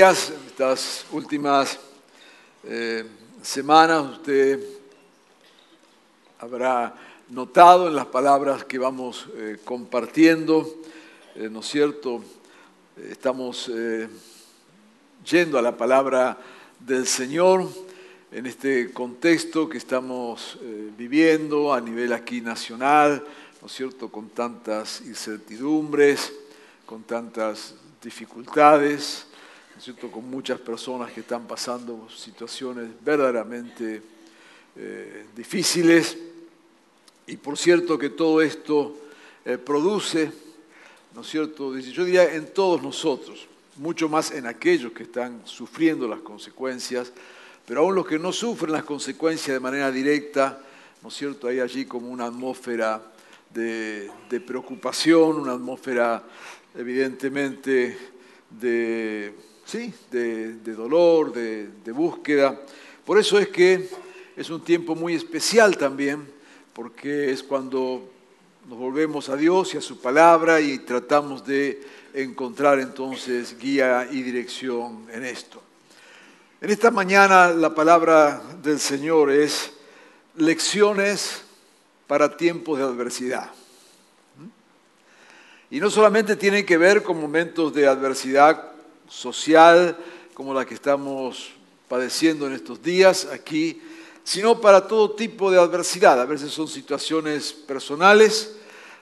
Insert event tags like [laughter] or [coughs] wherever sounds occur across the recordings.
Días, estas últimas eh, semanas, usted habrá notado en las palabras que vamos eh, compartiendo, eh, ¿no es cierto? Estamos yendo a la palabra del Señor en este contexto que estamos viviendo a nivel aquí nacional, ¿no es cierto? Con tantas incertidumbres, con tantas dificultades, ¿no es cierto? Con muchas personas que están pasando situaciones verdaderamente eh, difíciles. Y por cierto que todo esto eh, produce, ¿no es cierto? Yo diría en todos nosotros, mucho más en aquellos que están sufriendo las consecuencias, pero aún los que no sufren las consecuencias de manera directa, ¿no es cierto? Hay allí como una atmósfera de preocupación, una atmósfera evidentemente de, ¿sí? de, dolor, de, de búsqueda. Por eso es que es un tiempo muy especial también, porque es cuando nos volvemos a Dios y a su palabra y tratamos de encontrar entonces guía y dirección en esto. En esta mañana la palabra del Señor es lecciones para tiempos de adversidad. Y no solamente tienen que ver con momentos de adversidad social como la que estamos padeciendo en estos días aquí, sino para todo tipo de adversidad. A veces son situaciones personales,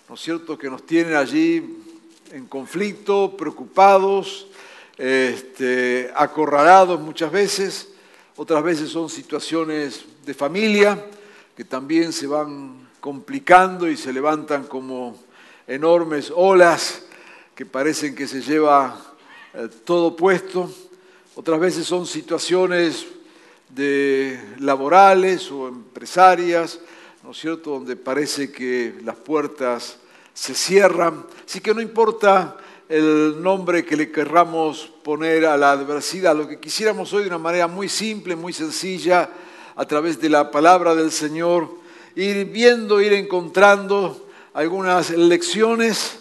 ¿no es cierto?, que nos tienen allí en conflicto, preocupados, este, acorralados muchas veces. Otras veces son situaciones de familia que también se van complicando y se levantan como enormes olas que parecen que se lleva eh, todo puesto. Otras veces son situaciones de laborales o empresarias, ¿no es cierto?, donde parece que las puertas se cierran. Así que no importa el nombre que le querramos poner a la adversidad, lo que quisiéramos hoy de una manera muy simple, muy sencilla, a través de la palabra del Señor, ir viendo, ir encontrando algunas lecciones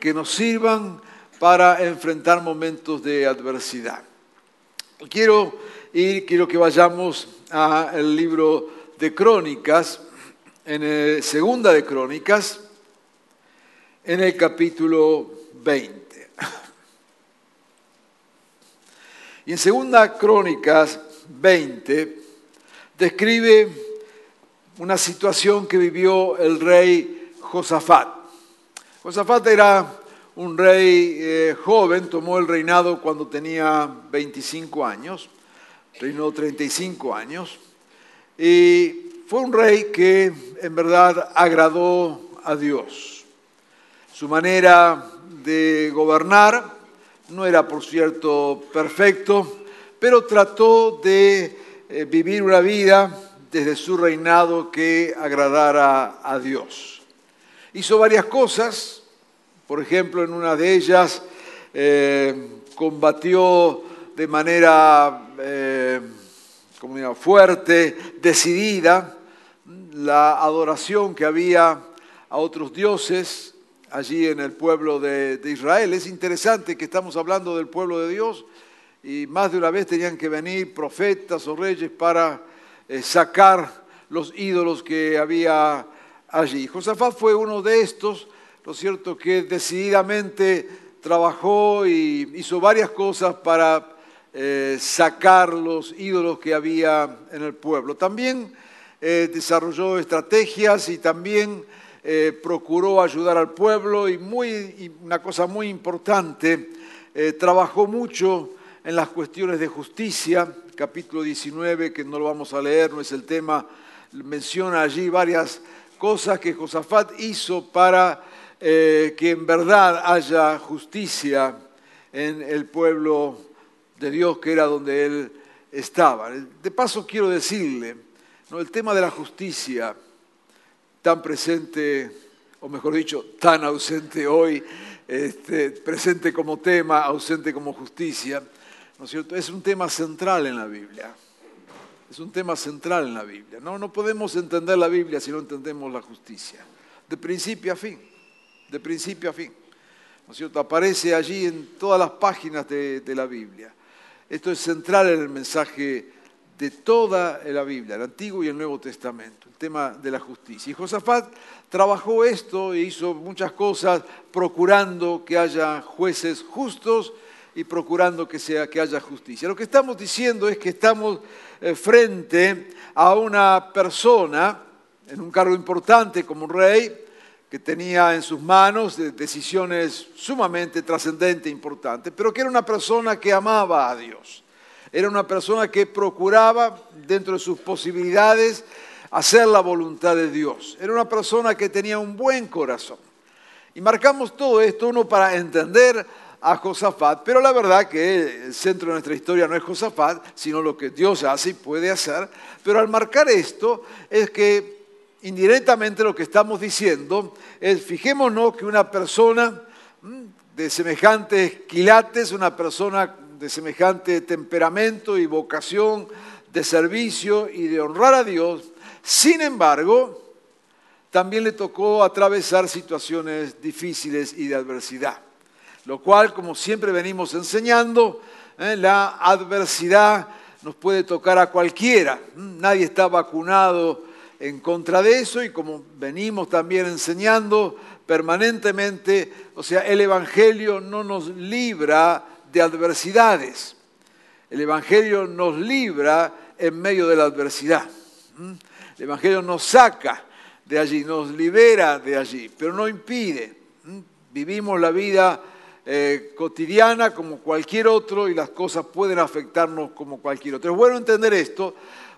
que nos sirvan para enfrentar momentos de adversidad. Quiero ir, quiero que vayamos al libro de Crónicas, en el, segunda de Crónicas, en el capítulo 20. Y en segunda Crónicas 20 describe una situación que vivió el rey Josafat. Josafat era un rey eh, joven, tomó el reinado cuando tenía 25 años, reinó 35 años, y fue un rey que en verdad agradó a Dios. Su manera de gobernar no era, por cierto, perfecto, pero trató de eh, vivir una vida desde su reinado que agradara a Dios. Hizo varias cosas, por ejemplo, en una de ellas eh, combatió de manera eh, fuerte, decidida, la adoración que había a otros dioses allí en el pueblo de, de Israel. Es interesante que estamos hablando del pueblo de Dios y más de una vez tenían que venir profetas o reyes para eh, sacar los ídolos que había allí. Josafat fue uno de estos, ¿no es cierto?, que decididamente trabajó y hizo varias cosas para eh, sacar los ídolos que había en el pueblo. También eh, desarrolló estrategias y también eh, procuró ayudar al pueblo y, muy, y una cosa muy importante, trabajó mucho en las cuestiones de justicia, capítulo 19, que no lo vamos a leer, no es el tema menciona allí varias cosas que Josafat hizo para eh, que en verdad haya justicia en el pueblo de Dios, que era donde él estaba. De paso quiero decirle, ¿no? el tema de la justicia, tan presente, o mejor dicho, tan ausente hoy, este, presente como tema, ausente como justicia, ¿no es cierto? Es un tema central en la Biblia. Es un tema central en la Biblia. No, no podemos entender la Biblia si no entendemos la justicia. De principio a fin. De principio a fin. ¿No es cierto? Aparece allí en todas las páginas de, la Biblia. Esto es central en el mensaje de toda la Biblia, el Antiguo y el Nuevo Testamento, el tema de la justicia. Y Josafat trabajó esto e hizo muchas cosas procurando que haya jueces justos y procurando que, sea, que haya justicia. Lo que estamos diciendo es que estamos eh, frente a una persona en un cargo importante como un rey, que tenía en sus manos decisiones sumamente trascendentes e importantes, pero que era una persona que amaba a Dios. Era una persona que procuraba, dentro de sus posibilidades, hacer la voluntad de Dios. Era una persona que tenía un buen corazón. Y marcamos todo esto, uno para entender a Josafat, pero la verdad que el centro de nuestra historia no es Josafat, sino lo que Dios hace y puede hacer. Pero al marcar esto es que indirectamente lo que estamos diciendo es, fijémonos que una persona de semejantes quilates, una persona de semejante temperamento y vocación de servicio y de honrar a Dios, sin embargo, también le tocó atravesar situaciones difíciles y de adversidad, lo cual, como siempre venimos enseñando, eh, la adversidad nos puede tocar a cualquiera. Nadie está vacunado en contra de eso y como venimos también enseñando permanentemente, o sea, el Evangelio no nos libra de adversidades. El Evangelio nos libra en medio de la adversidad. El Evangelio nos saca de allí, nos libera de allí, pero no impide. Vivimos la vida eh, cotidiana como cualquier otro y las cosas pueden afectarnos como cualquier otro. Es bueno entender esto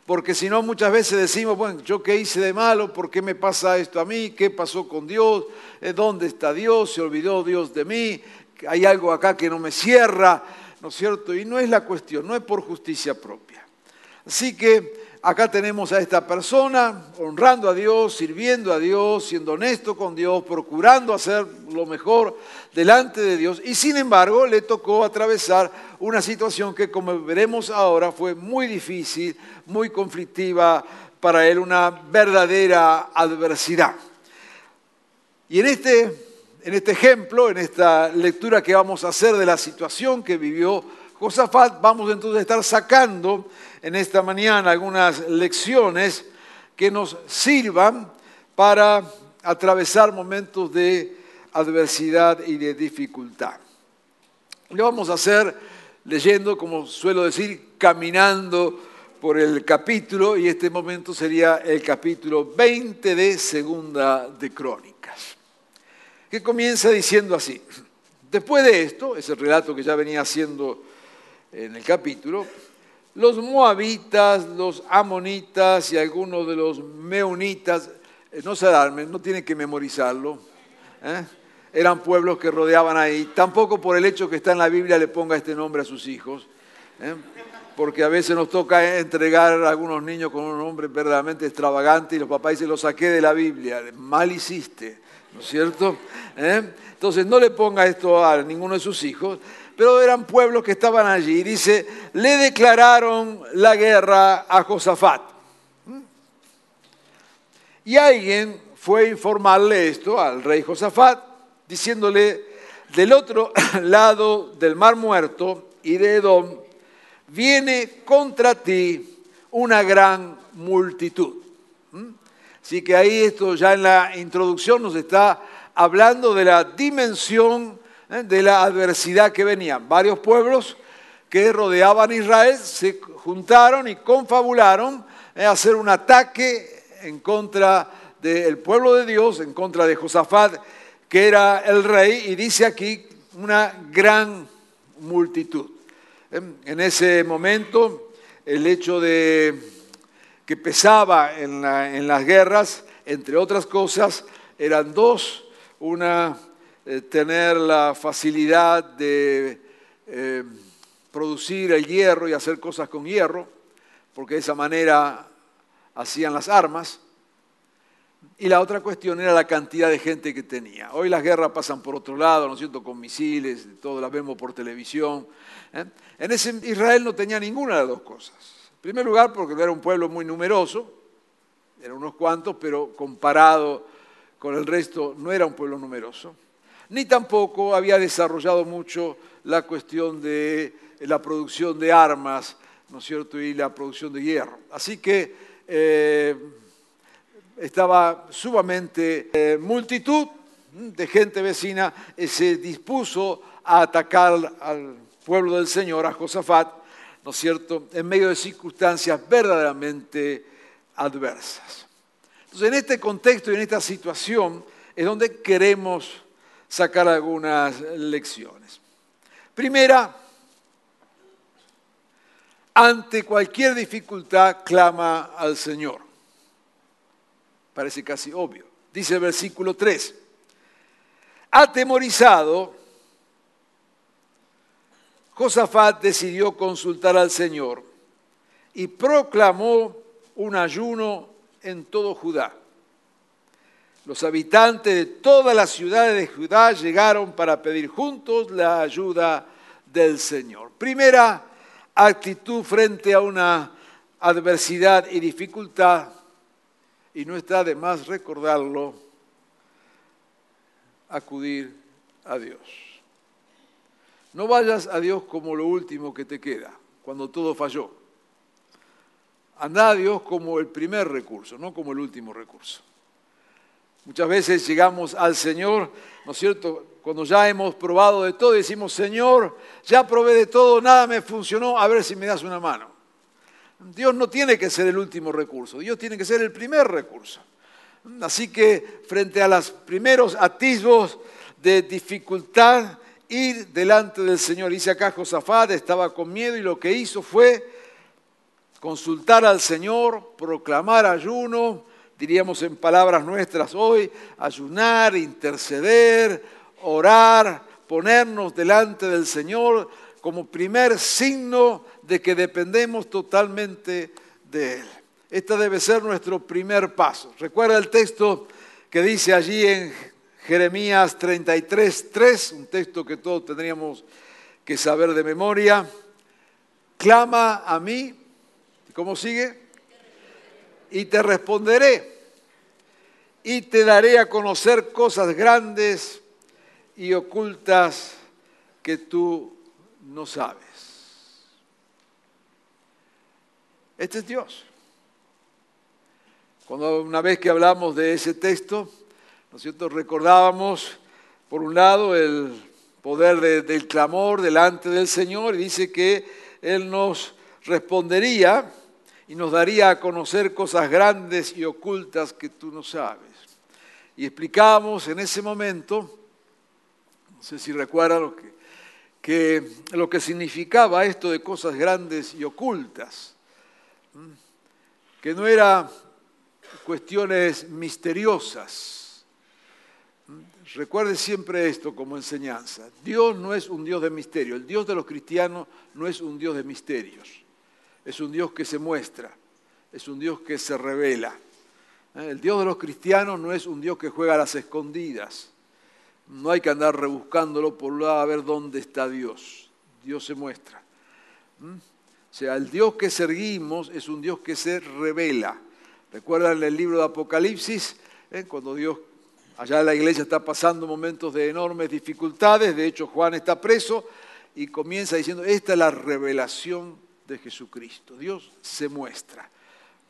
porque si no muchas veces decimos, bueno, yo qué hice de malo, ¿por qué me pasa esto a mí? ¿Qué pasó con Dios? Eh, ¿Dónde está Dios? ¿Se olvidó Dios de mí? ¿Hay algo acá que no me cierra? ¿No es cierto? Y no es la cuestión, no es por justicia propia. Así que acá tenemos a esta persona honrando a Dios, sirviendo a Dios, siendo honesto con Dios, procurando hacer lo mejor delante de Dios. Y sin embargo le tocó atravesar una situación que como veremos ahora fue muy difícil, muy conflictiva para él, una verdadera adversidad. Y en este, en este ejemplo, en esta lectura que vamos a hacer de la situación que vivió Josafat, vamos entonces a estar sacando en esta mañana algunas lecciones que nos sirvan para atravesar momentos de adversidad y de dificultad. Lo vamos a hacer leyendo, como suelo decir, caminando por el capítulo, y este momento sería el capítulo 20 de Segunda de Crónicas, que comienza diciendo así. Después de esto, es el relato que ya venía haciendo en el capítulo, los moabitas, los amonitas y algunos de los meunitas, eh, no se alarmen, no tienen que memorizarlo, ¿eh? eran pueblos que rodeaban ahí. Tampoco por el hecho que está en la Biblia le ponga este nombre a sus hijos, ¿eh? porque a veces nos toca entregar a algunos niños con un nombre verdaderamente extravagante y los papás dicen, lo saqué de la Biblia, mal hiciste, ¿no es cierto? Entonces no le ponga esto a ninguno de sus hijos pero eran pueblos que estaban allí. Dice, le declararon la guerra a Josafat. Y alguien fue a informarle esto al rey Josafat, diciéndole, del otro [coughs] lado del mar muerto y de Edom, viene contra ti una gran multitud. ¿Mm? Así que ahí esto ya en la introducción nos está hablando de la dimensión ¿eh? de la adversidad que venían. Varios pueblos que rodeaban a Israel se juntaron y confabularon a ¿eh? hacer un ataque en contra del pueblo de Dios, en contra de Josafat, que era el rey, y dice aquí una gran multitud. ¿Eh? En ese momento, el hecho de que pesaba en, en las guerras, entre otras cosas, eran dos. Una, eh, tener la facilidad de eh, producir el hierro y hacer cosas con hierro, porque de esa manera hacían las armas. Y la otra cuestión era la cantidad de gente que tenía. Hoy las guerras pasan por otro lado, ¿no es cierto?, con misiles, todo las vemos por televisión. ¿eh? En ese Israel no tenía ninguna de las dos cosas. En primer lugar, porque era un pueblo muy numeroso, eran unos cuantos, pero comparado con el resto no era un pueblo numeroso. Ni tampoco había desarrollado mucho la cuestión de la producción de armas, ¿no es cierto?, y la producción de hierro. Así que eh, estaba sumamente eh, multitud de gente vecina eh, se dispuso a atacar al pueblo del Señor, a Josafat, ¿no es cierto?, en medio de circunstancias verdaderamente adversas. Entonces, en este contexto y en esta situación es donde queremos sacar algunas lecciones. Primera, ante cualquier dificultad clama al Señor. Parece casi obvio. Dice el versículo 3. Atemorizado, Josafat decidió consultar al Señor y proclamó un ayuno en todo Judá. Los habitantes de todas las ciudades de Judá llegaron para pedir juntos la ayuda del Señor. Primera actitud frente a una adversidad y dificultad, y no está de más recordarlo, acudir a Dios. No vayas a Dios como lo último que te queda, cuando todo falló. Anda a Dios como el primer recurso, no como el último recurso. Muchas veces llegamos al Señor, ¿no es cierto? Cuando ya hemos probado de todo decimos, Señor, ya probé de todo, nada me funcionó, a ver si me das una mano. Dios no tiene que ser el último recurso, Dios tiene que ser el primer recurso. Así que frente a los primeros atisbos de dificultad, ir delante del Señor. Dice acá Josafat, estaba con miedo y lo que hizo fue consultar al Señor, proclamar ayuno, diríamos en palabras nuestras hoy, ayunar, interceder, orar, ponernos delante del Señor como primer signo de que dependemos totalmente de Él. Este debe ser nuestro primer paso. Recuerda el texto que dice allí en Jeremías 33, 3, un texto que todos tendríamos que saber de memoria. Clama a mí, ¿cómo sigue? Y te responderé y te daré a conocer cosas grandes y ocultas que tú no sabes. Este es Dios. Cuando una vez que hablamos de ese texto, ¿no? Recordábamos, por un lado, el poder de- del clamor delante del Señor y dice que Él nos respondería y nos daría a conocer cosas grandes y ocultas que tú no sabes. Y explicábamos en ese momento, no sé si recuerdan lo que, que lo que significaba esto de cosas grandes y ocultas, que no era cuestiones misteriosas. Recuerde siempre esto como enseñanza. Dios no es un Dios de misterio. El Dios de los cristianos no es un Dios de misterios. Es un Dios que se muestra. Es un Dios que se revela. ¿Eh? El Dios de los cristianos no es un Dios que juega a las escondidas. No hay que andar rebuscándolo por lado a ver dónde está Dios. Dios se muestra. ¿Mm? O sea, el Dios que seguimos es un Dios que se revela. Recuerdan el libro de Apocalipsis, ¿Eh? cuando Dios, allá la iglesia está pasando momentos de enormes dificultades, de hecho Juan está preso y comienza diciendo, esta es la revelación de Jesucristo. Dios se muestra.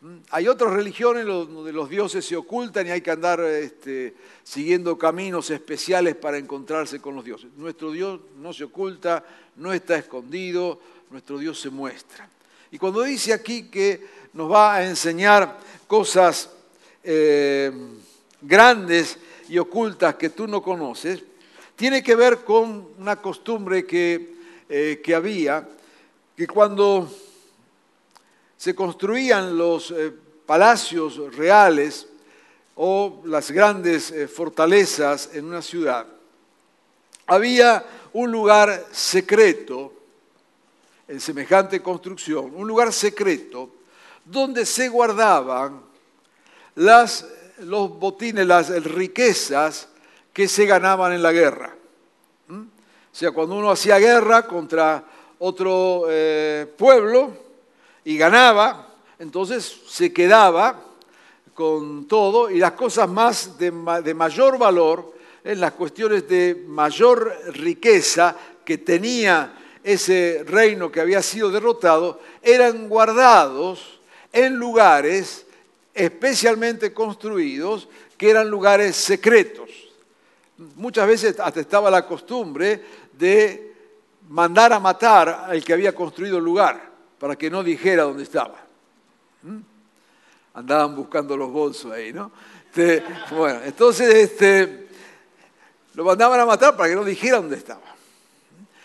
¿Mm? Hay otras religiones donde los dioses se ocultan y hay que andar este, siguiendo caminos especiales para encontrarse con los dioses. Nuestro Dios no se oculta, no está escondido, nuestro Dios se muestra. Y cuando dice aquí que nos va a enseñar cosas eh, grandes y ocultas que tú no conoces, tiene que ver con una costumbre que, eh, que había, que cuando se construían los eh, palacios reales o las grandes eh, fortalezas en una ciudad, había un lugar secreto en semejante construcción, un lugar secreto donde se guardaban los botines, las riquezas que se ganaban en la guerra. ¿Mm? O sea, cuando uno hacía guerra contra otro eh, pueblo y ganaba, entonces se quedaba con todo y las cosas más de, mayor valor, en las cuestiones de mayor riqueza que tenía ese reino que había sido derrotado, eran guardados en lugares especialmente construidos, que eran lugares secretos. Muchas veces hasta estaba la costumbre de mandar a matar al que había construido el lugar, para que no dijera dónde estaba. ¿Mm? Andaban buscando los bolsos ahí, ¿no? Este, bueno, entonces este, lo mandaban a matar para que no dijera dónde estaba.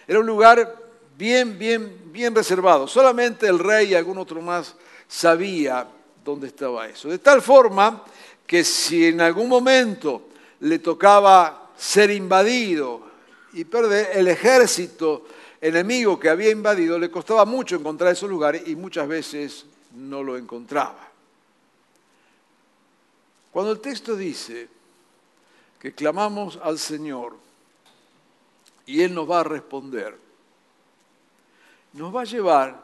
Era un lugar bien, bien, bien reservado. Solamente el rey y algún otro más sabía dónde estaba eso. De tal forma que si en algún momento le tocaba ser invadido y perder el ejército enemigo que había invadido, le costaba mucho encontrar esos lugares y muchas veces no lo encontraba. Cuando el texto dice que clamamos al Señor y Él nos va a responder, nos va a llevar,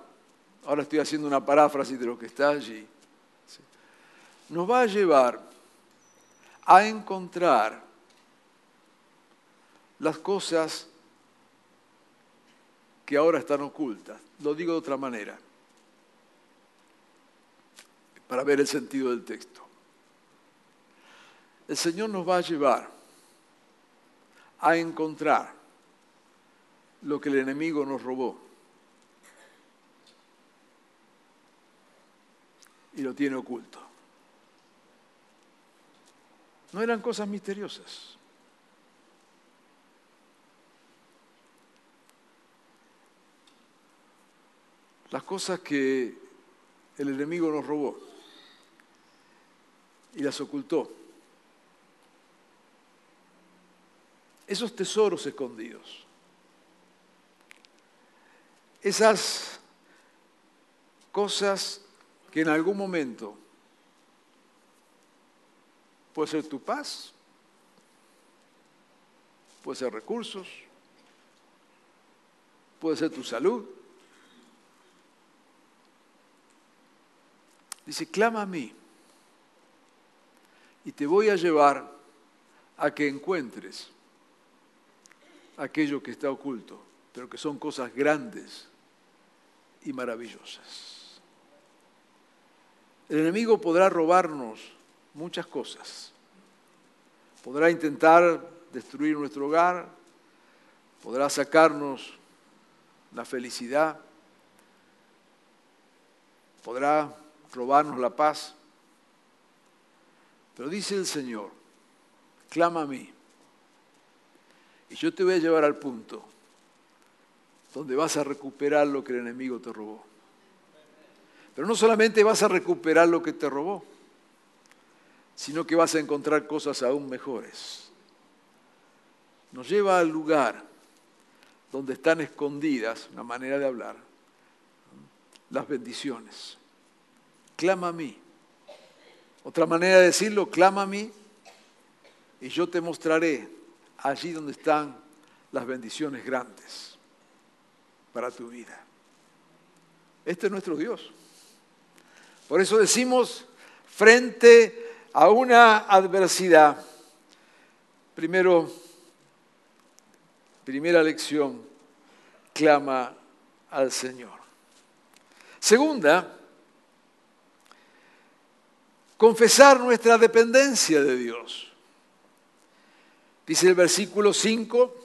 ahora estoy haciendo una paráfrasis de lo que está allí, nos va a llevar a encontrar las cosas que ahora están ocultas. Lo digo de otra manera, para ver el sentido del texto. El Señor nos va a llevar a encontrar lo que el enemigo nos robó. Y lo tiene oculto. No eran cosas misteriosas. Las cosas que el enemigo nos robó y las ocultó. Esos tesoros escondidos. Esas cosas que en algún momento Puede ser tu paz, puede ser recursos, puede ser tu salud. Dice, clama a mí y te voy a llevar a que encuentres aquello que está oculto, pero que son cosas grandes y maravillosas. El enemigo podrá robarnos muchas cosas. Podrá intentar destruir nuestro hogar, podrá sacarnos la felicidad, podrá robarnos la paz. Pero dice el Señor, clama a mí y yo te voy a llevar al punto donde vas a recuperar lo que el enemigo te robó. Pero no solamente vas a recuperar lo que te robó, sino que vas a encontrar cosas aún mejores. Nos lleva al lugar donde están escondidas, una manera de hablar, las bendiciones. Clama a mí. Otra manera de decirlo, clama a mí y yo te mostraré allí donde están las bendiciones grandes para tu vida. Este es nuestro Dios. Por eso decimos, frente a una adversidad, primero, primera lección, clama al Señor. Segunda, confesar nuestra dependencia de Dios. Dice el versículo 5,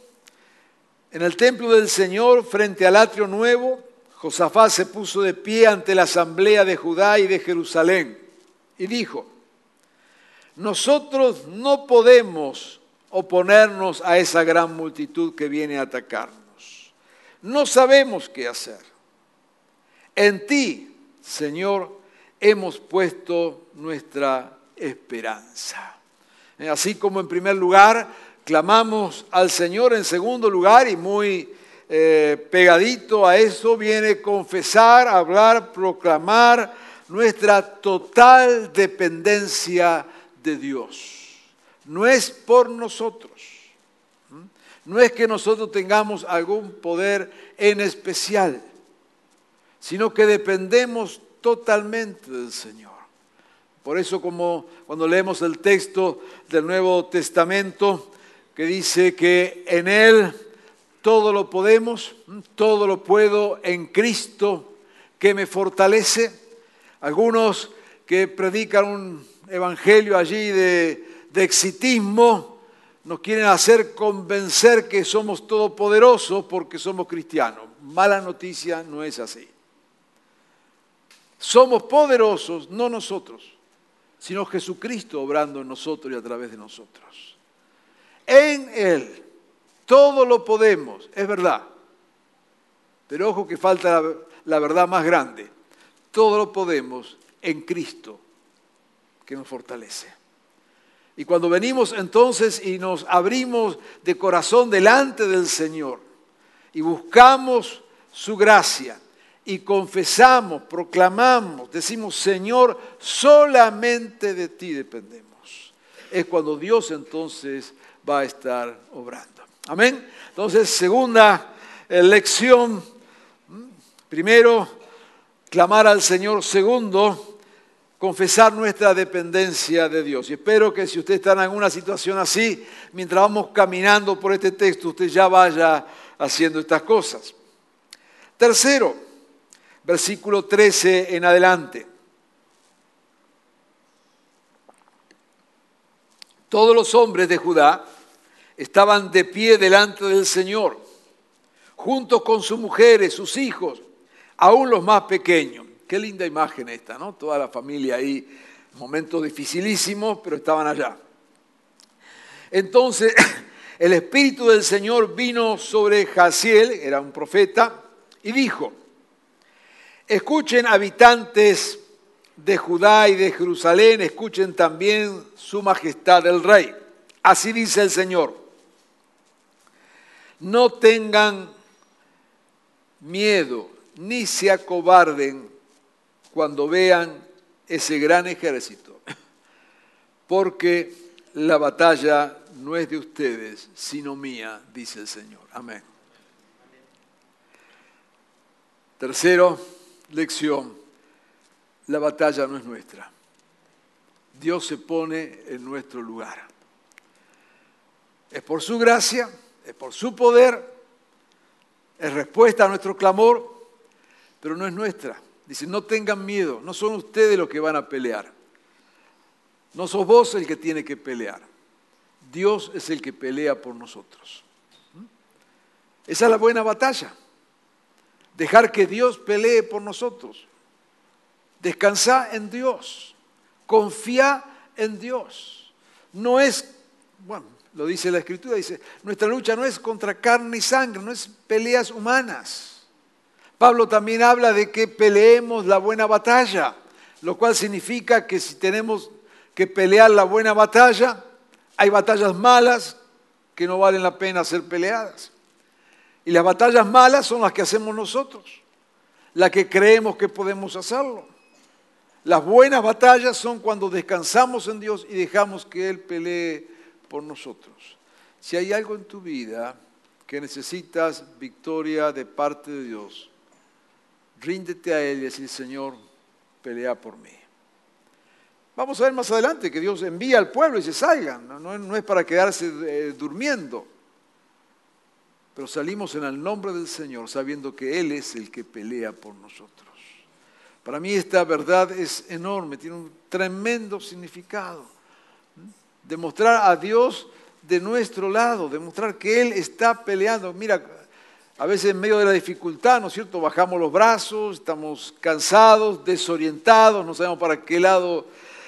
en el templo del Señor, frente al atrio nuevo, Josafat se puso de pie ante la asamblea de Judá y de Jerusalén y dijo, nosotros no podemos oponernos a esa gran multitud que viene a atacarnos. No sabemos qué hacer. En ti, Señor, hemos puesto nuestra esperanza. Eh, Así como en primer lugar clamamos al Señor, en segundo lugar y muy eh, pegadito a eso viene confesar, hablar, proclamar nuestra total dependencia de Dios. No es por nosotros. No es que nosotros tengamos algún poder en especial, sino que dependemos totalmente del Señor. Por eso como cuando leemos el texto del Nuevo Testamento que dice que en Él todo lo podemos, todo lo puedo en Cristo que me fortalece. Algunos que predican un evangelio allí de, de exitismo nos quieren hacer convencer que somos todopoderosos porque somos cristianos. Mala noticia, no es así. Somos poderosos, no nosotros, sino Jesucristo obrando en nosotros y a través de nosotros. En Él todo lo podemos, es verdad. Pero ojo que falta la, la verdad más grande. Todo lo podemos en Cristo que nos fortalece. Y cuando venimos entonces y nos abrimos de corazón delante del Señor y buscamos su gracia y confesamos, proclamamos, decimos, Señor, solamente de ti dependemos. Es cuando Dios entonces va a estar obrando. Amén. Entonces, segunda eh, lección. Primero, clamar al Señor. Segundo, confesar nuestra dependencia de Dios. Y espero que si usted está en alguna situación así, mientras vamos caminando por este texto, usted ya vaya haciendo estas cosas. Tercero, versículo 13 en adelante. Todos los hombres de Judá estaban de pie delante del Señor, juntos con sus mujeres, sus hijos, aún los más pequeños. Qué linda imagen esta, ¿no? Toda la familia ahí, momentos dificilísimos, pero estaban allá. Entonces, [clears throat] el Espíritu del Señor vino sobre Jaciel, era un profeta, y dijo, escuchen habitantes de Judá y de Jerusalén, escuchen también su majestad el rey. Así dice el Señor, no tengan miedo ni se acobarden cuando vean ese gran ejército, porque la batalla no es de ustedes, sino mía, dice el Señor. Amén. Tercero, lección, la batalla no es nuestra. Dios se pone en nuestro lugar. Es por su gracia, es por su poder, es respuesta a nuestro clamor, pero no es nuestra. Dice, no tengan miedo, no son ustedes los que van a pelear. No sos vos el que tiene que pelear. Dios es el que pelea por nosotros. Esa es la buena batalla. Dejar que Dios pelee por nosotros. Descansá en Dios. Confía en Dios. No es, bueno, lo dice la Escritura, dice, nuestra lucha no es contra carne y sangre, no es peleas humanas. Pablo también habla de que peleemos la buena batalla, lo cual significa que si tenemos que pelear la buena batalla, hay batallas malas que no valen la pena ser peleadas. Y las batallas malas son las que hacemos nosotros, las que creemos que podemos hacerlo. Las buenas batallas son cuando descansamos en Dios y dejamos que Él pelee por nosotros. Si hay algo en tu vida que necesitas victoria de parte de Dios, ríndete a Él y decir, Señor, pelea por mí. Vamos a ver más adelante que Dios envía al pueblo y se salgan. No, es para quedarse eh, durmiendo. Pero salimos en el nombre del Señor sabiendo que Él es el que pelea por nosotros. Para mí esta verdad es enorme, tiene un tremendo significado. Demostrar a Dios de nuestro lado, demostrar que Él está peleando. Mira, a veces en medio de la dificultad, ¿no es cierto? Bajamos los brazos, estamos cansados, desorientados, no sabemos para qué lado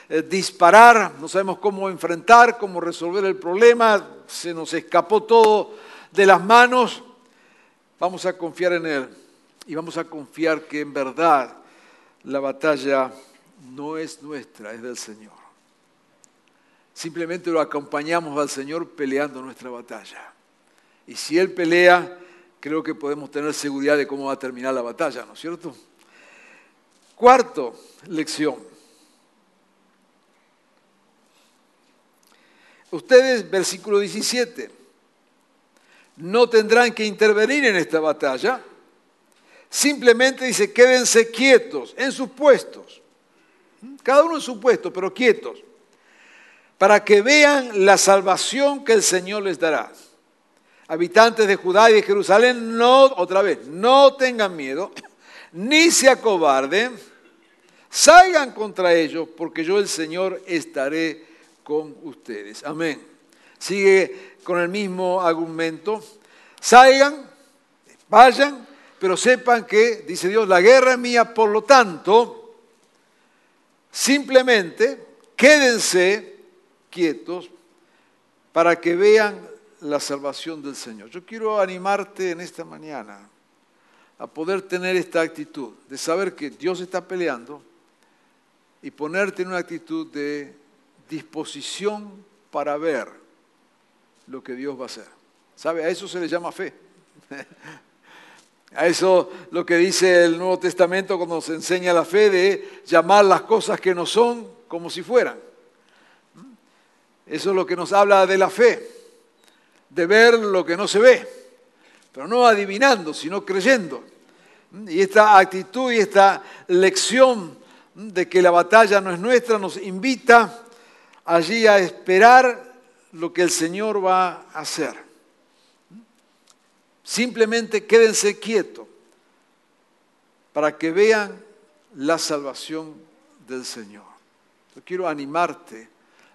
eh, disparar, no sabemos cómo enfrentar, cómo resolver el problema, se nos escapó todo de las manos. Vamos a confiar en Él y vamos a confiar que en verdad la batalla no es nuestra, es del Señor. Simplemente lo acompañamos al Señor peleando nuestra batalla. Y si Él pelea, creo que podemos tener seguridad de cómo va a terminar la batalla, ¿no es cierto? Cuarto, lección. Ustedes, versículo 17, no tendrán que intervenir en esta batalla. Simplemente dice, quédense quietos en sus puestos. Cada uno en su puesto, pero quietos. Para que vean la salvación que el Señor les dará. Habitantes de Judá y de Jerusalén, no, otra vez, no tengan miedo, [coughs] ni se acobarden. Salgan contra ellos, porque yo el Señor estaré con ustedes. Amén. Sigue con el mismo argumento. Salgan, vayan, pero sepan que, dice Dios, la guerra es mía, por lo tanto, simplemente quédense quietos para que vean la salvación del Señor. Yo quiero animarte en esta mañana a poder tener esta actitud, de saber que Dios está peleando y ponerte en una actitud de disposición para ver lo que Dios va a hacer. ¿Sabe? A eso se le llama fe. [laughs] A eso lo que dice el Nuevo Testamento cuando se enseña la fe de llamar las cosas que no son como si fueran. Eso es lo que nos habla de la fe, de ver lo que no se ve, pero no adivinando, sino creyendo. Y esta actitud y esta lección de que la batalla no es nuestra nos invita allí a esperar lo que el Señor va a hacer. Simplemente quédense quietos para que vean la salvación del Señor. Yo quiero animarte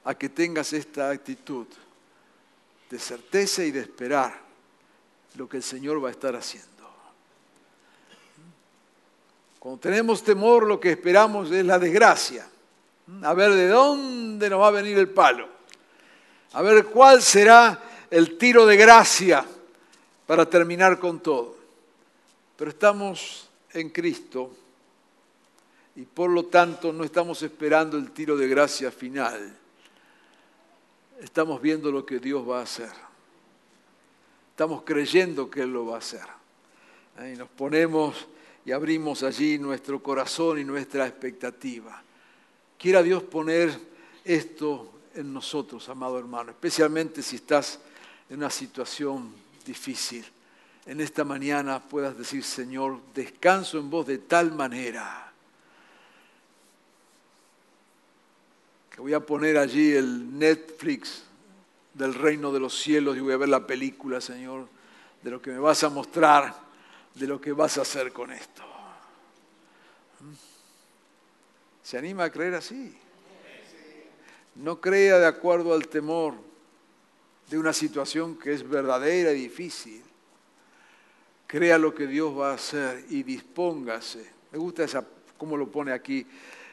a que tengas esta actitud de certeza y de esperar lo que el Señor va a estar haciendo. Cuando tenemos temor, lo que esperamos es la desgracia. A ver de dónde nos va a venir el palo. A ver cuál será el tiro de gracia para terminar con todo. Pero estamos en Cristo y por lo tanto no estamos esperando el tiro de gracia final. Estamos viendo lo que Dios va a hacer. Estamos creyendo que Él lo va a hacer. Y nos ponemos y abrimos allí nuestro corazón y nuestra expectativa. Quiera Dios poner esto en nosotros, amado hermano, especialmente si estás en una situación difícil, en esta mañana puedas decir, Señor, descanso en vos de tal manera que voy a poner allí el Netflix del reino de los cielos y voy a ver la película, Señor, de lo que me vas a mostrar, de lo que vas a hacer con esto. ¿Se anima a creer así? No crea de acuerdo al temor de una situación que es verdadera y difícil. Crea lo que Dios va a hacer y dispóngase. Me gusta esa, cómo lo pone aquí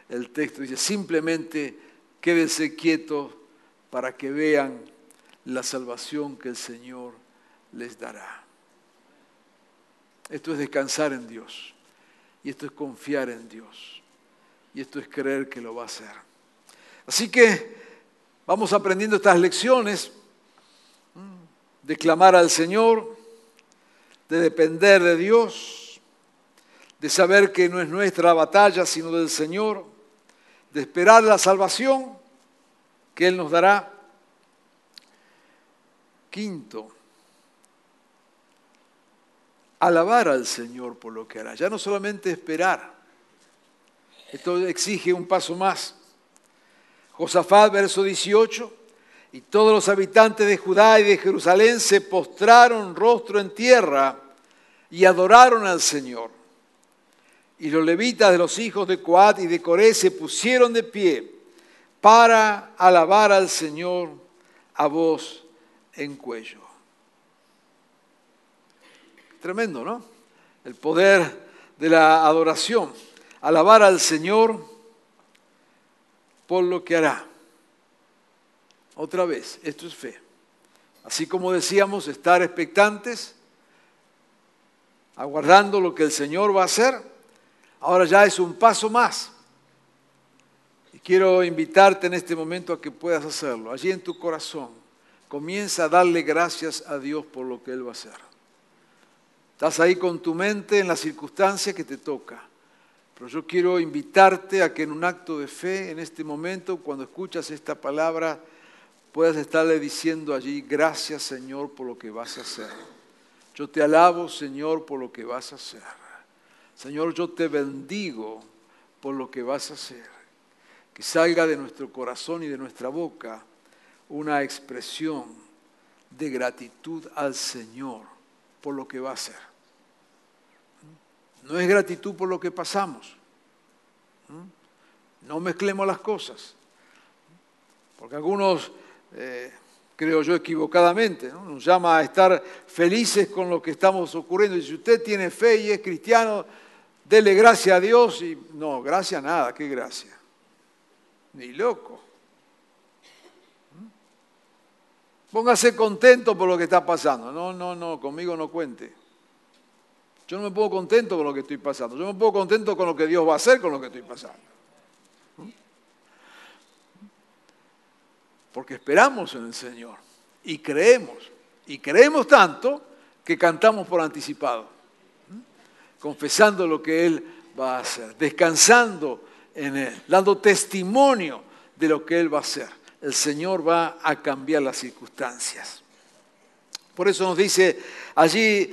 el texto. Dice, simplemente quédense quietos para que vean la salvación que el Señor les dará. Esto es descansar en Dios. Y esto es confiar en Dios. Y esto es creer que lo va a hacer. Así que vamos aprendiendo estas lecciones de clamar al Señor, de depender de Dios, de saber que no es nuestra batalla, sino del Señor, de esperar la salvación que Él nos dará. Quinto, alabar al Señor por lo que hará. Ya no solamente esperar, esto exige un paso más. Josafat, verso 18, y todos los habitantes de Judá y de Jerusalén se postraron rostro en tierra y adoraron al Señor. Y los levitas de los hijos de Coat y de Coré se pusieron de pie para alabar al Señor a voz en cuello. Tremendo, ¿no? El poder de la adoración. Alabar al Señor por lo que hará. Otra vez, esto es fe. Así como decíamos, estar expectantes, aguardando lo que el Señor va a hacer, ahora ya es un paso más. Y quiero invitarte en este momento a que puedas hacerlo. Allí en tu corazón, comienza a darle gracias a Dios por lo que Él va a hacer. Estás ahí con tu mente en la circunstancia que te toca. Pero yo quiero invitarte a que en un acto de fe, en este momento, cuando escuchas esta palabra, puedas estarle diciendo allí, gracias Señor por lo que vas a hacer. Yo te alabo Señor por lo que vas a hacer. Señor, yo te bendigo por lo que vas a hacer. Que salga de nuestro corazón y de nuestra boca una expresión de gratitud al Señor por lo que va a hacer. No es gratitud por lo que pasamos. No mezclemos las cosas. Porque algunos, eh, creo yo equivocadamente, nos llama a estar felices con lo que estamos ocurriendo. Y si usted tiene fe y es cristiano, dele gracia a Dios y no, gracia nada, qué gracia. Ni loco. Póngase contento por lo que está pasando. No, no, no, conmigo no cuente. Yo no me pongo contento con lo que estoy pasando. Yo me pongo contento con lo que Dios va a hacer con lo que estoy pasando. Porque esperamos en el Señor y creemos. Y creemos tanto que cantamos por anticipado confesando lo que Él va a hacer, descansando en Él, dando testimonio de lo que Él va a hacer. El Señor va a cambiar las circunstancias. Por eso nos dice allí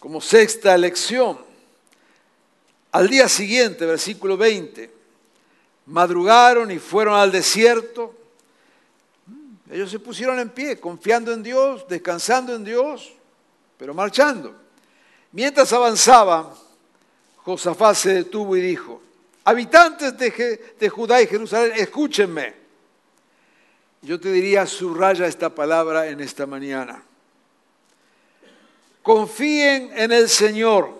como sexta lección, al día siguiente, versículo 20, madrugaron y fueron al desierto. Ellos se pusieron en pie, confiando en Dios, descansando en Dios, pero marchando. Mientras avanzaba, Josafat se detuvo y dijo, habitantes de, Judá y Jerusalén, escúchenme. Yo te diría, subraya esta palabra en esta mañana. Confíen en el Señor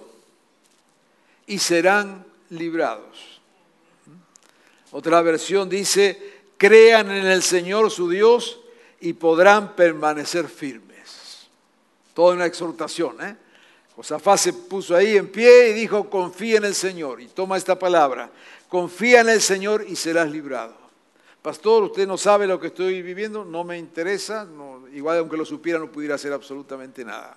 y serán librados. Otra versión dice, crean en el Señor su Dios y podrán permanecer firmes. Toda una exhortación, ¿eh? Josafat se puso ahí en pie y dijo, confía en el Señor. Y toma esta palabra, confía en el Señor y serás librado. Pastor, usted no sabe lo que estoy viviendo, no me interesa, igual aunque lo supiera no pudiera hacer absolutamente nada.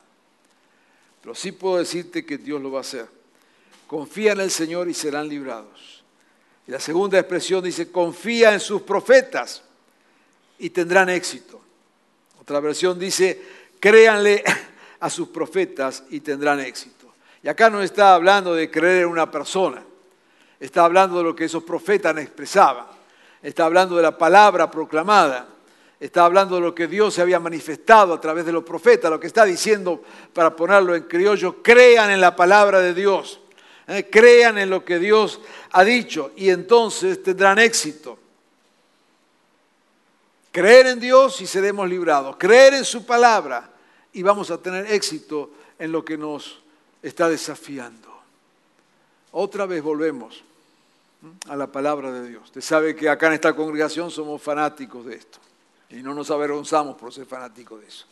Pero sí puedo decirte que Dios lo va a hacer. Confía en el Señor y serán librados. Y la segunda expresión dice, confía en sus profetas y tendrán éxito. Otra versión dice, créanle a sus profetas y tendrán éxito. Y acá no está hablando de creer en una persona, está hablando de lo que esos profetas expresaban, está hablando de la palabra proclamada, está hablando de lo que Dios se había manifestado a través de los profetas, lo que está diciendo, para ponerlo en criollo, crean en la palabra de Dios, ¿eh? crean en lo que Dios ha dicho y entonces tendrán éxito. Creer en Dios y seremos librados, creer en su palabra y vamos a tener éxito en lo que nos está desafiando. Otra vez volvemos a la palabra de Dios. Usted sabe que acá en esta congregación somos fanáticos de esto y no nos avergonzamos por ser fanáticos de eso.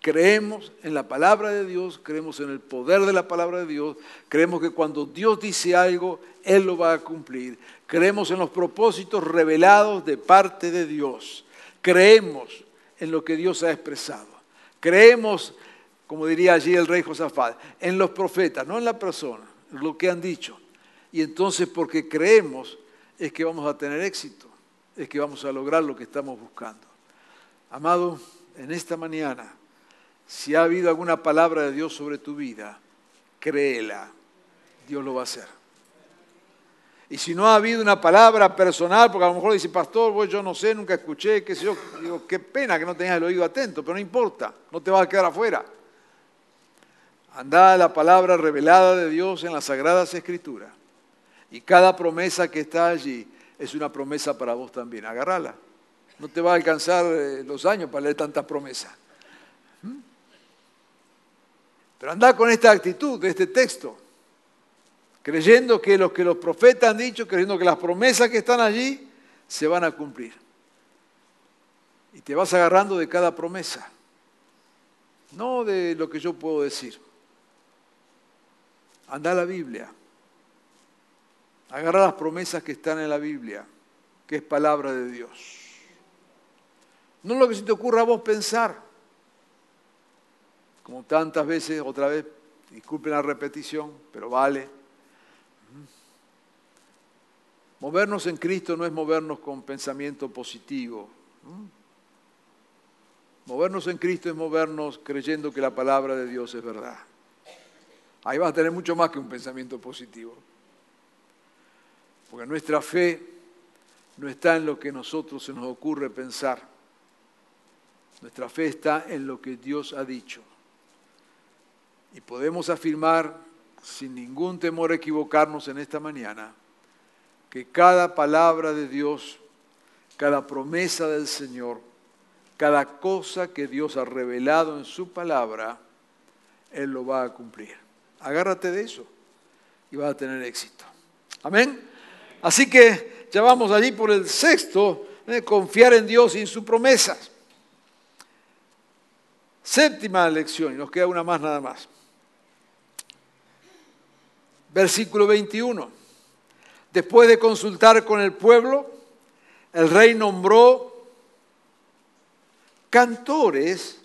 Creemos en la palabra de Dios, creemos en el poder de la palabra de Dios, creemos que cuando Dios dice algo, Él lo va a cumplir. Creemos en los propósitos revelados de parte de Dios. Creemos en lo que Dios ha expresado. Creemos, como diría allí el rey Josafat, en los profetas, no en la persona, lo que han dicho. Y entonces porque creemos es que vamos a tener éxito, es que vamos a lograr lo que estamos buscando. Amado, en esta mañana, si ha habido alguna palabra de Dios sobre tu vida, créela, Dios lo va a hacer. Y si no ha habido una palabra personal, porque a lo mejor dice, pastor, pues yo no sé, nunca escuché, qué sé yo, digo, qué pena que no tengas el oído atento, pero no importa, no te vas a quedar afuera. Anda la palabra revelada de Dios en las Sagradas Escrituras. Y cada promesa que está allí es una promesa para vos también. Agárrala. No te va a alcanzar eh, los años para leer tantas promesas. ¿Mm? Pero anda con esta actitud de este texto creyendo que lo que los profetas han dicho, creyendo que las promesas que están allí se van a cumplir. Y te vas agarrando de cada promesa, no de lo que yo puedo decir. Anda a la Biblia, agarra las promesas que están en la Biblia, que es palabra de Dios. No lo que se te ocurra a vos pensar. Como tantas veces, otra vez, disculpen la repetición, pero vale. Movernos en Cristo no es movernos con pensamiento positivo. Movernos en Cristo es movernos creyendo que la palabra de Dios es verdad. Ahí vas a tener mucho más que un pensamiento positivo. Porque nuestra fe no está en lo que a nosotros se nos ocurre pensar. Nuestra fe está en lo que Dios ha dicho. Y podemos afirmar, sin ningún temor a equivocarnos en esta mañana, que cada palabra de Dios, cada promesa del Señor, cada cosa que Dios ha revelado en su palabra, Él lo va a cumplir. Agárrate de eso y vas a tener éxito. Amén. Así que ya vamos allí por el sexto, eh, confiar en Dios y en sus promesas. Séptima lección, y nos queda una más nada más. Versículo 21. Después de consultar con el pueblo, el rey nombró cantores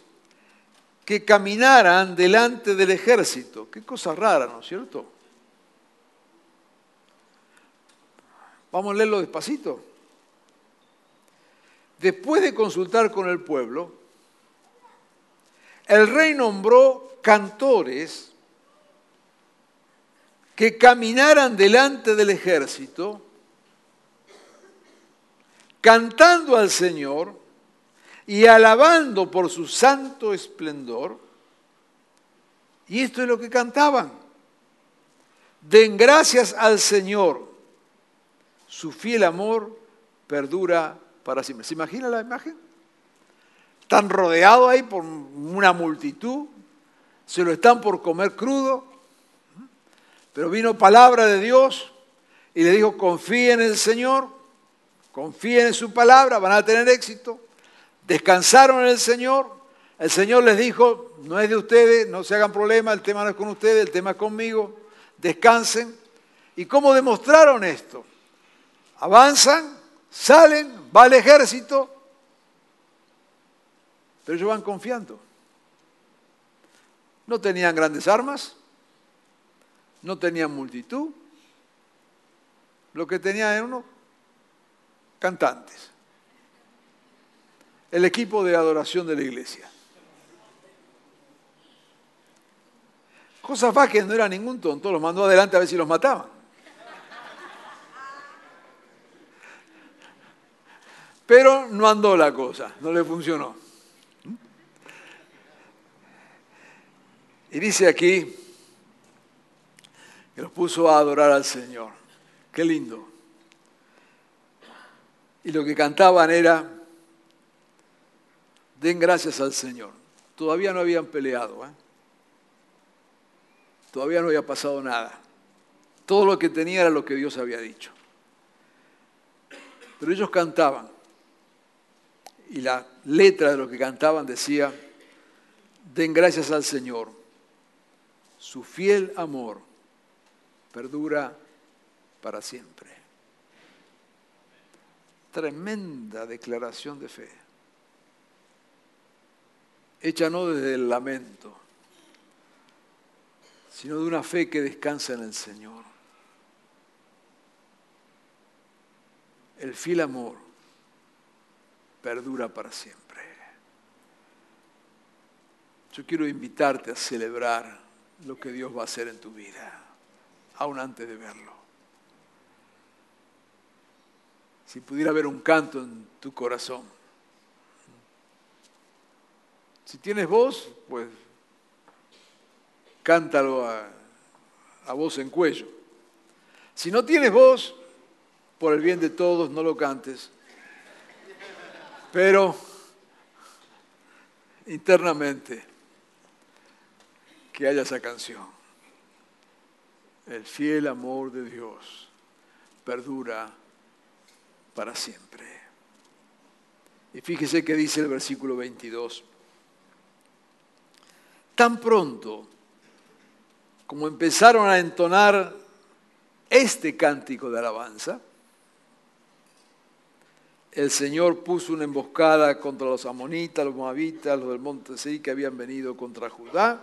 que caminaran delante del ejército. Qué cosa rara, ¿no es cierto? Vamos a leerlo despacito. Después de consultar con el pueblo, el rey nombró cantores que caminaran delante del ejército, cantando al Señor y alabando por su santo esplendor. Y esto es lo que cantaban. Den gracias al Señor. Su fiel amor perdura para siempre. ¿Se imagina la imagen? Están rodeados ahí por una multitud, se lo están por comer crudo, pero vino palabra de Dios y le dijo, confíen en el Señor, confíen en su palabra, van a tener éxito. Descansaron en el Señor. El Señor les dijo, no es de ustedes, no se hagan problema, el tema no es con ustedes, el tema es conmigo. Descansen. ¿Y cómo demostraron esto? Avanzan, salen, va el ejército, pero ellos van confiando. No tenían grandes armas, no tenían multitud, lo que tenían eran unos cantantes, el equipo de adoración de la iglesia. Josafat, que no era ningún tonto, los mandó adelante a ver si los mataban. Pero no andó la cosa, no le funcionó. Y dice aquí, que los puso a adorar al Señor. Qué lindo. Y lo que cantaban era, den gracias al Señor. Todavía no habían peleado, ¿eh? todavía no había pasado nada. Todo lo que tenía era lo que Dios había dicho. Pero ellos cantaban. Y la letra de lo que cantaban decía, den gracias al Señor. Su fiel amor perdura para siempre. Tremenda declaración de fe. Hecha no desde el lamento, sino de una fe que descansa en el Señor. El fiel amor perdura para siempre. Yo quiero invitarte a celebrar lo que Dios va a hacer en tu vida aún antes de verlo. Si pudiera haber un canto en tu corazón. Si tienes voz, pues cántalo a, a voz en cuello. Si no tienes voz, por el bien de todos, no lo cantes. Pero internamente, que haya esa canción. El fiel amor de Dios perdura para siempre. Y fíjese que dice el versículo 22. Tan pronto como empezaron a entonar este cántico de alabanza, el Señor puso una emboscada contra los amonitas, los moabitas, los del monte Seir que habían venido contra Judá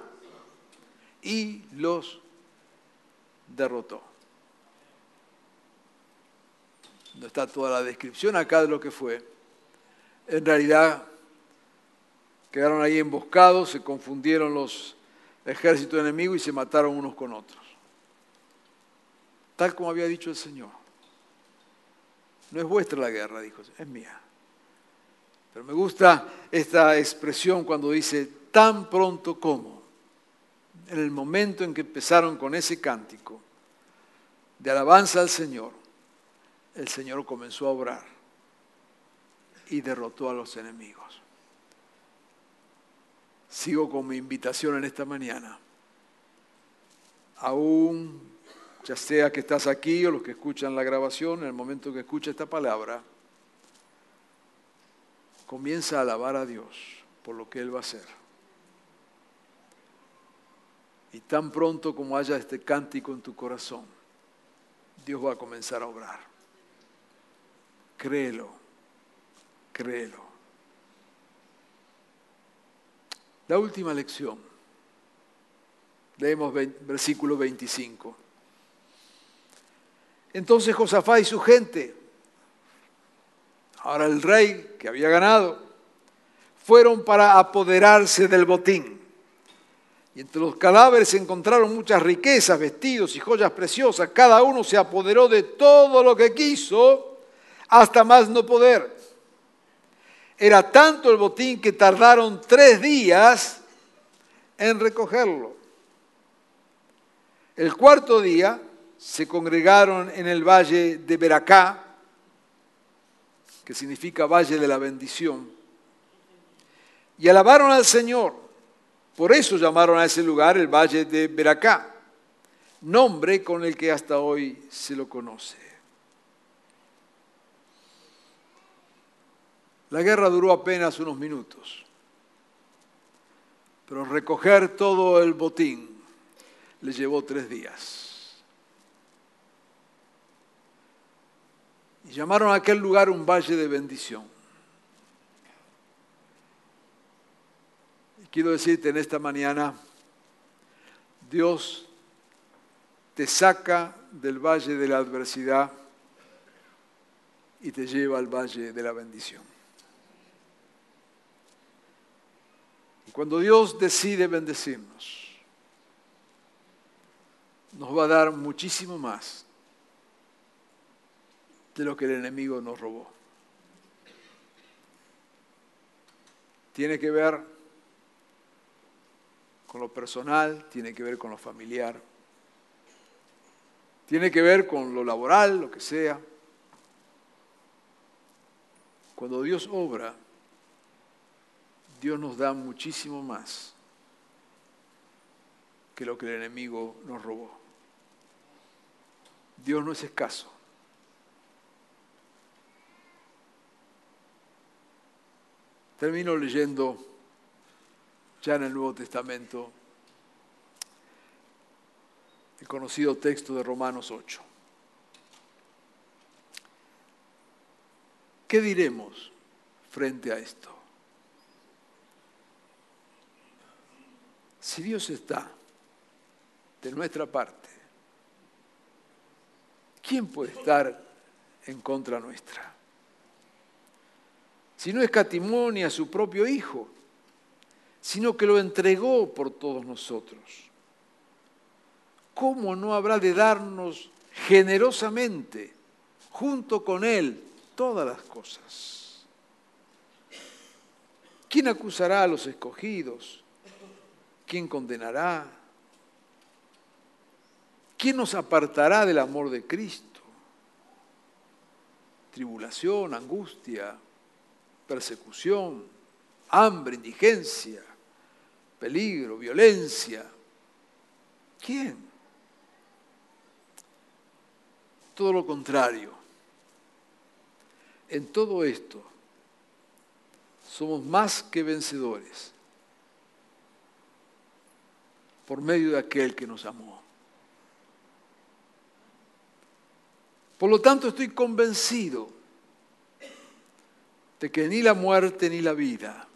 y los derrotó. No está toda la descripción acá de lo que fue. En realidad quedaron ahí emboscados, se confundieron los ejércitos enemigos y se mataron unos con otros. Tal como había dicho el Señor. No es vuestra la guerra, dijo, es mía. Pero me gusta esta expresión cuando dice tan pronto como, en el momento en que empezaron con ese cántico de alabanza al Señor, el Señor comenzó a obrar y derrotó a los enemigos. Sigo con mi invitación en esta mañana. Aún, ya sea que estás aquí o los que escuchan la grabación, en el momento que escucha esta palabra, comienza a alabar a Dios por lo que Él va a hacer. Y tan pronto como haya este cántico en tu corazón, Dios va a comenzar a obrar. Créelo, créelo. La última lección. Leemos versículo 25. Entonces Josafá y su gente, ahora el rey que había ganado, fueron para apoderarse del botín. Y entre los cadáveres se encontraron muchas riquezas, vestidos y joyas preciosas. Cada uno se apoderó de todo lo que quiso hasta más no poder. Era tanto el botín que tardaron tres días en recogerlo. El cuarto día se congregaron en el valle de Beracá, que significa valle de la bendición, y alabaron al Señor. Por eso llamaron a ese lugar el valle de Beracá, nombre con el que hasta hoy se lo conoce. La guerra duró apenas unos minutos, pero recoger todo el botín le llevó tres días. Y llamaron a aquel lugar un valle de bendición. Quiero decirte en esta mañana, Dios te saca del valle de la adversidad y te lleva al valle de la bendición. Cuando Dios decide bendecirnos, nos va a dar muchísimo más de lo que el enemigo nos robó. Tiene que ver con lo personal, tiene que ver con lo familiar, tiene que ver con lo laboral, lo que sea. Cuando Dios obra, Dios nos da muchísimo más que lo que el enemigo nos robó. Dios no es escaso. Termino leyendo ya en el Nuevo Testamento el conocido texto de Romanos 8. ¿Qué diremos frente a esto? Si Dios está de nuestra parte, ¿quién puede estar en contra nuestra? Si no escatimó ni a su propio Hijo, sino que lo entregó por todos nosotros, ¿cómo no habrá de darnos generosamente, junto con Él, todas las cosas? ¿Quién acusará a los escogidos? ¿quién condenará? ¿Quién nos apartará del amor de Cristo? Tribulación, angustia, persecución, hambre, indigencia, peligro, violencia. ¿Quién? Todo lo contrario. En todo esto somos más que vencedores por medio de aquel que nos amó. Por lo tanto, estoy convencido de que ni la muerte ni la vida,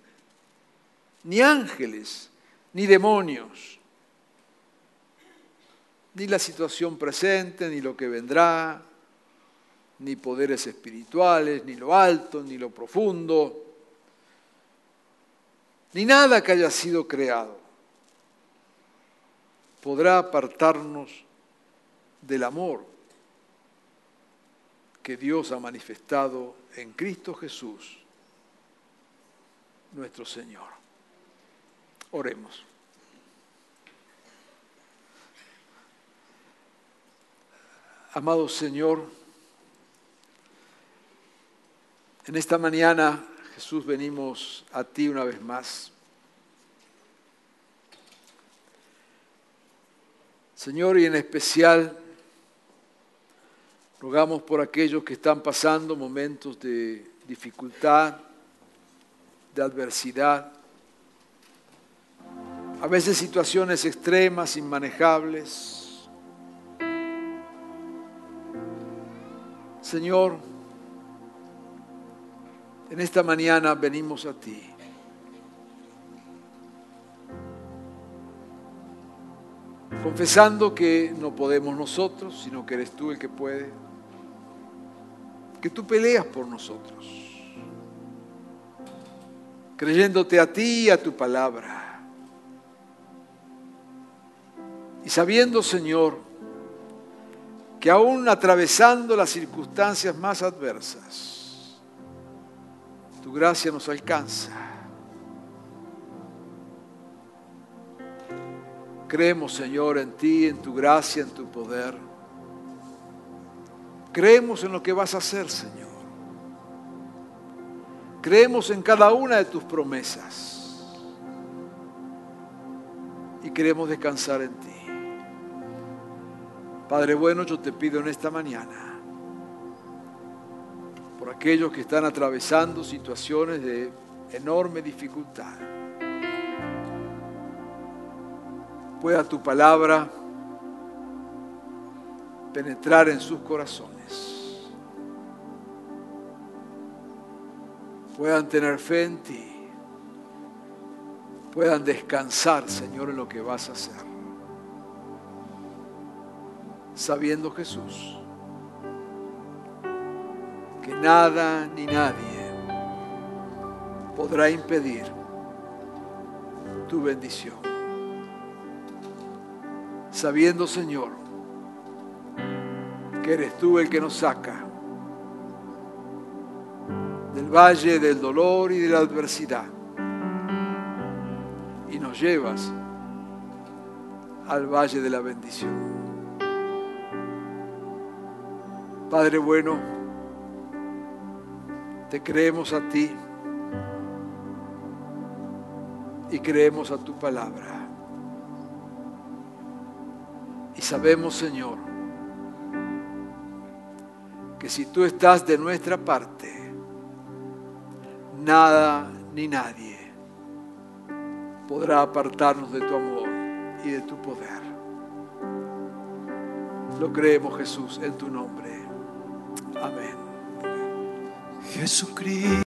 ni ángeles, ni demonios, ni la situación presente, ni lo que vendrá, ni poderes espirituales, ni lo alto, ni lo profundo, ni nada que haya sido creado podrá apartarnos del amor que Dios ha manifestado en Cristo Jesús, nuestro Señor. Oremos. Amado Señor, en esta mañana, Jesús, venimos a ti una vez más. Señor, y en especial rogamos por aquellos que están pasando momentos de dificultad, de adversidad, a veces situaciones extremas, inmanejables. Señor, en esta mañana venimos a ti. Confesando que no podemos nosotros, sino que eres tú el que puede. Que tú peleas por nosotros. Creyéndote a ti y a tu palabra. Y sabiendo, Señor, que aún atravesando las circunstancias más adversas, tu gracia nos alcanza. Creemos, Señor, en ti, en tu gracia, en tu poder. Creemos en lo que vas a hacer, Señor. Creemos en cada una de tus promesas. Y queremos descansar en ti. Padre bueno, yo te pido en esta mañana, por aquellos que están atravesando situaciones de enorme dificultad, pueda tu palabra penetrar en sus corazones, puedan tener fe en ti, puedan descansar, Señor, en lo que vas a hacer sabiendo Jesús que nada ni nadie podrá impedir tu bendición. Sabiendo, Señor, que eres tú el que nos saca del valle del dolor y de la adversidad y nos llevas al valle de la bendición. Padre bueno, te creemos a ti y creemos a tu palabra. Y sabemos, Señor, que si tú estás de nuestra parte, nada ni nadie podrá apartarnos de tu amor y de tu poder. Lo creemos, Jesús, en tu nombre. Amén. Jesucristo.